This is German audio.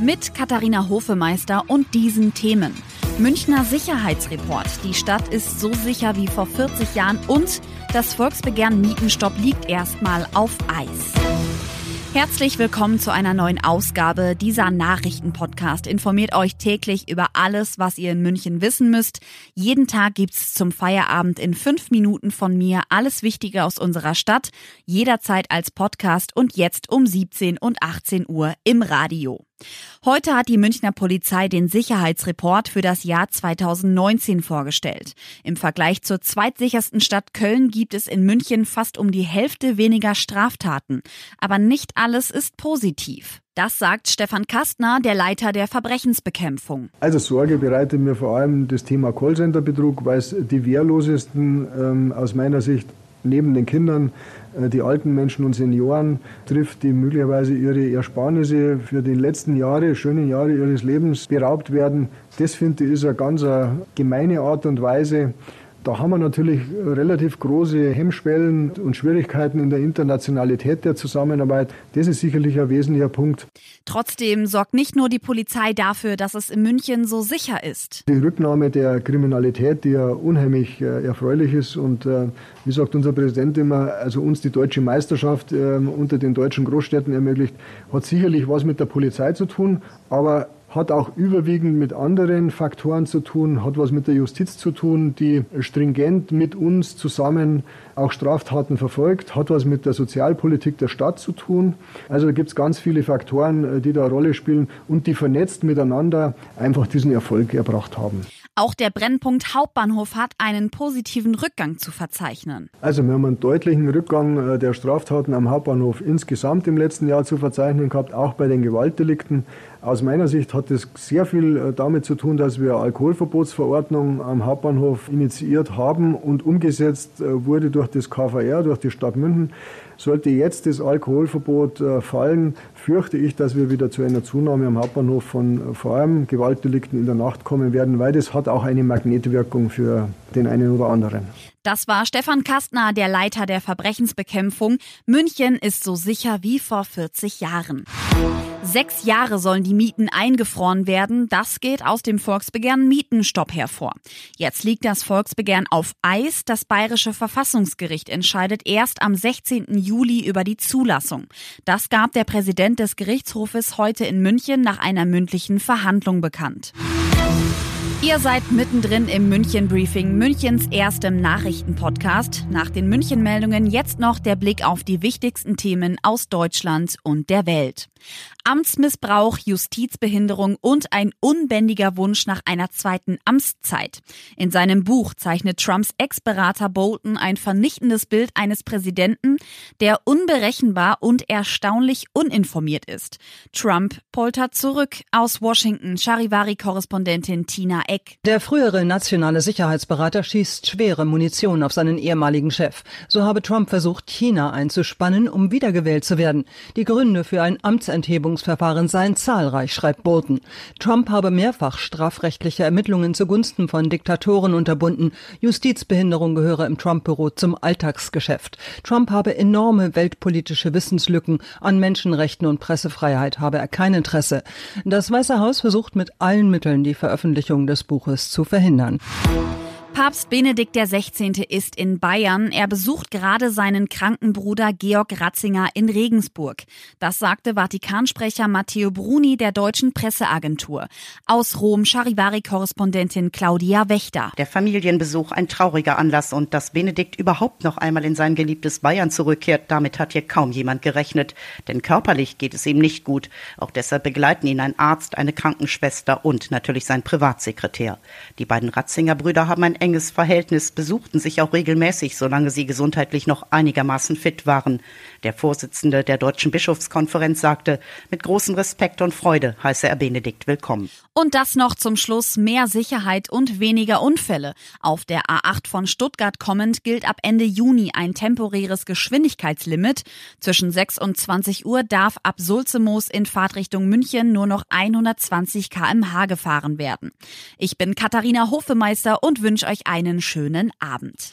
Mit Katharina Hofemeister und diesen Themen. Münchner Sicherheitsreport. Die Stadt ist so sicher wie vor 40 Jahren und das Volksbegehren Mietenstopp liegt erstmal auf Eis. Herzlich willkommen zu einer neuen Ausgabe. Dieser Nachrichtenpodcast informiert euch täglich über alles, was ihr in München wissen müsst. Jeden Tag gibt's zum Feierabend in fünf Minuten von mir alles Wichtige aus unserer Stadt, jederzeit als Podcast und jetzt um 17 und 18 Uhr im Radio. Heute hat die Münchner Polizei den Sicherheitsreport für das Jahr 2019 vorgestellt. Im Vergleich zur zweitsichersten Stadt Köln gibt es in München fast um die Hälfte weniger Straftaten. Aber nicht alles ist positiv. Das sagt Stefan Kastner, der Leiter der Verbrechensbekämpfung. Also Sorge bereitet mir vor allem das Thema Callcenter-Betrug, weil es die wehrlosesten ähm, aus meiner Sicht neben den Kindern die alten Menschen und Senioren trifft, die möglicherweise ihre Ersparnisse für die letzten Jahre, schönen Jahre ihres Lebens beraubt werden. Das finde ich ist eine ganz gemeine Art und Weise, da haben wir natürlich relativ große Hemmschwellen und Schwierigkeiten in der Internationalität der Zusammenarbeit. Das ist sicherlich ein wesentlicher Punkt. Trotzdem sorgt nicht nur die Polizei dafür, dass es in München so sicher ist. Die Rücknahme der Kriminalität, die ja unheimlich äh, erfreulich ist und äh, wie sagt unser Präsident immer, also uns die deutsche Meisterschaft äh, unter den deutschen Großstädten ermöglicht, hat sicherlich was mit der Polizei zu tun, aber hat auch überwiegend mit anderen Faktoren zu tun, hat was mit der Justiz zu tun, die stringent mit uns zusammen auch Straftaten verfolgt, hat was mit der Sozialpolitik der Stadt zu tun. Also gibt es ganz viele Faktoren, äh, die da eine Rolle spielen und die vernetzt miteinander einfach diesen Erfolg erbracht haben. Auch der Brennpunkt Hauptbahnhof hat einen positiven Rückgang zu verzeichnen. Also wir haben einen deutlichen Rückgang äh, der Straftaten am Hauptbahnhof insgesamt im letzten Jahr zu verzeichnen gehabt, auch bei den Gewaltdelikten. Aus meiner Sicht hat es sehr viel äh, damit zu tun, dass wir Alkoholverbotsverordnung am Hauptbahnhof initiiert haben und umgesetzt äh, wurde durch das KVR, durch die Stadt München. Sollte jetzt das Alkoholverbot äh, fallen, fürchte ich, dass wir wieder zu einer Zunahme am Hauptbahnhof von vor allem Gewaltdelikten in der Nacht kommen werden, weil das hat auch eine Magnetwirkung für den einen oder anderen. Das war Stefan Kastner, der Leiter der Verbrechensbekämpfung. München ist so sicher wie vor 40 Jahren. Sechs Jahre sollen die Mieten eingefroren werden. Das geht aus dem Volksbegehren Mietenstopp hervor. Jetzt liegt das Volksbegehren auf Eis. Das Bayerische Verfassungsgericht entscheidet erst am 16. Juli über die Zulassung. Das gab der Präsident des Gerichtshofes heute in München nach einer mündlichen Verhandlung bekannt. Ihr seid mittendrin im München Briefing, Münchens erstem Nachrichtenpodcast. Nach den München Meldungen jetzt noch der Blick auf die wichtigsten Themen aus Deutschland und der Welt. Amtsmissbrauch, Justizbehinderung und ein unbändiger Wunsch nach einer zweiten Amtszeit. In seinem Buch zeichnet Trumps Ex-Berater Bolton ein vernichtendes Bild eines Präsidenten, der unberechenbar und erstaunlich uninformiert ist. Trump poltert zurück aus Washington, Charivari-Korrespondentin Tina Eck. Der frühere nationale Sicherheitsberater schießt schwere Munition auf seinen ehemaligen Chef. So habe Trump versucht, China einzuspannen, um wiedergewählt zu werden. Die Gründe für ein Amts Amtsenthebungsverfahren seien zahlreich, schreibt Bolton. Trump habe mehrfach strafrechtliche Ermittlungen zugunsten von Diktatoren unterbunden. Justizbehinderung gehöre im Trump-Büro zum Alltagsgeschäft. Trump habe enorme weltpolitische Wissenslücken. An Menschenrechten und Pressefreiheit habe er kein Interesse. Das Weiße Haus versucht mit allen Mitteln die Veröffentlichung des Buches zu verhindern. Papst Benedikt XVI. ist in Bayern. Er besucht gerade seinen kranken Bruder Georg Ratzinger in Regensburg. Das sagte Vatikansprecher Matteo Bruni der deutschen Presseagentur. Aus Rom Charivari-Korrespondentin Claudia Wächter. Der Familienbesuch ein trauriger Anlass und dass Benedikt überhaupt noch einmal in sein geliebtes Bayern zurückkehrt, damit hat hier kaum jemand gerechnet. Denn körperlich geht es ihm nicht gut. Auch deshalb begleiten ihn ein Arzt, eine Krankenschwester und natürlich sein Privatsekretär. Die beiden Ratzinger Brüder haben ein enges Verhältnis, besuchten sich auch regelmäßig, solange sie gesundheitlich noch einigermaßen fit waren. Der Vorsitzende der Deutschen Bischofskonferenz sagte, mit großem Respekt und Freude heiße er Benedikt willkommen. Und das noch zum Schluss mehr Sicherheit und weniger Unfälle. Auf der A8 von Stuttgart kommend gilt ab Ende Juni ein temporäres Geschwindigkeitslimit. Zwischen 6 und 20 Uhr darf ab Sulzemoos in Fahrtrichtung München nur noch 120 kmh gefahren werden. Ich bin Katharina Hofemeister und wünsche euch einen schönen Abend.